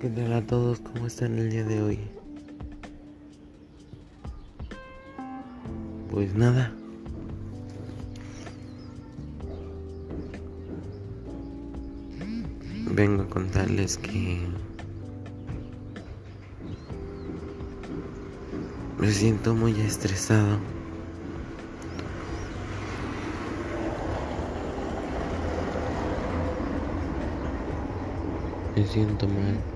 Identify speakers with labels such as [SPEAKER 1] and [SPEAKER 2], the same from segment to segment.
[SPEAKER 1] ¿Qué tal a todos? ¿Cómo están el día de hoy? Pues nada. Vengo a contarles que me siento muy estresado. Me siento mal.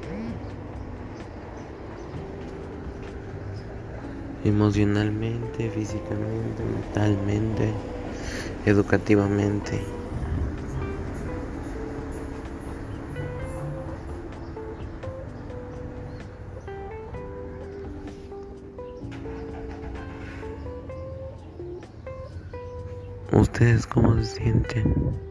[SPEAKER 1] Emocionalmente, físicamente, mentalmente, educativamente. ¿Ustedes cómo se sienten?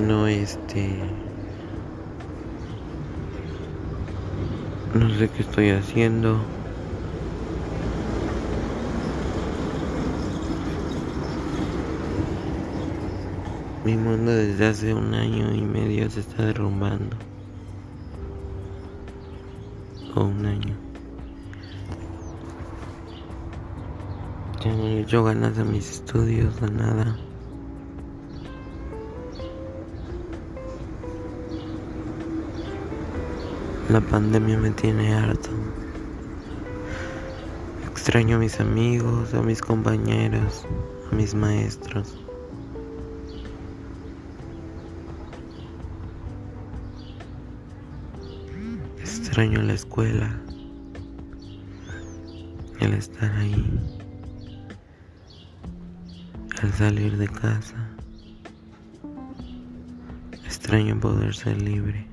[SPEAKER 1] No este no sé qué estoy haciendo. Mi mundo desde hace un año y medio se está derrumbando. O un año. Ya no ganas a mis estudios a nada La pandemia me tiene harto. Extraño a mis amigos, a mis compañeros, a mis maestros. Extraño la escuela, el estar ahí, al salir de casa. Extraño poder ser libre.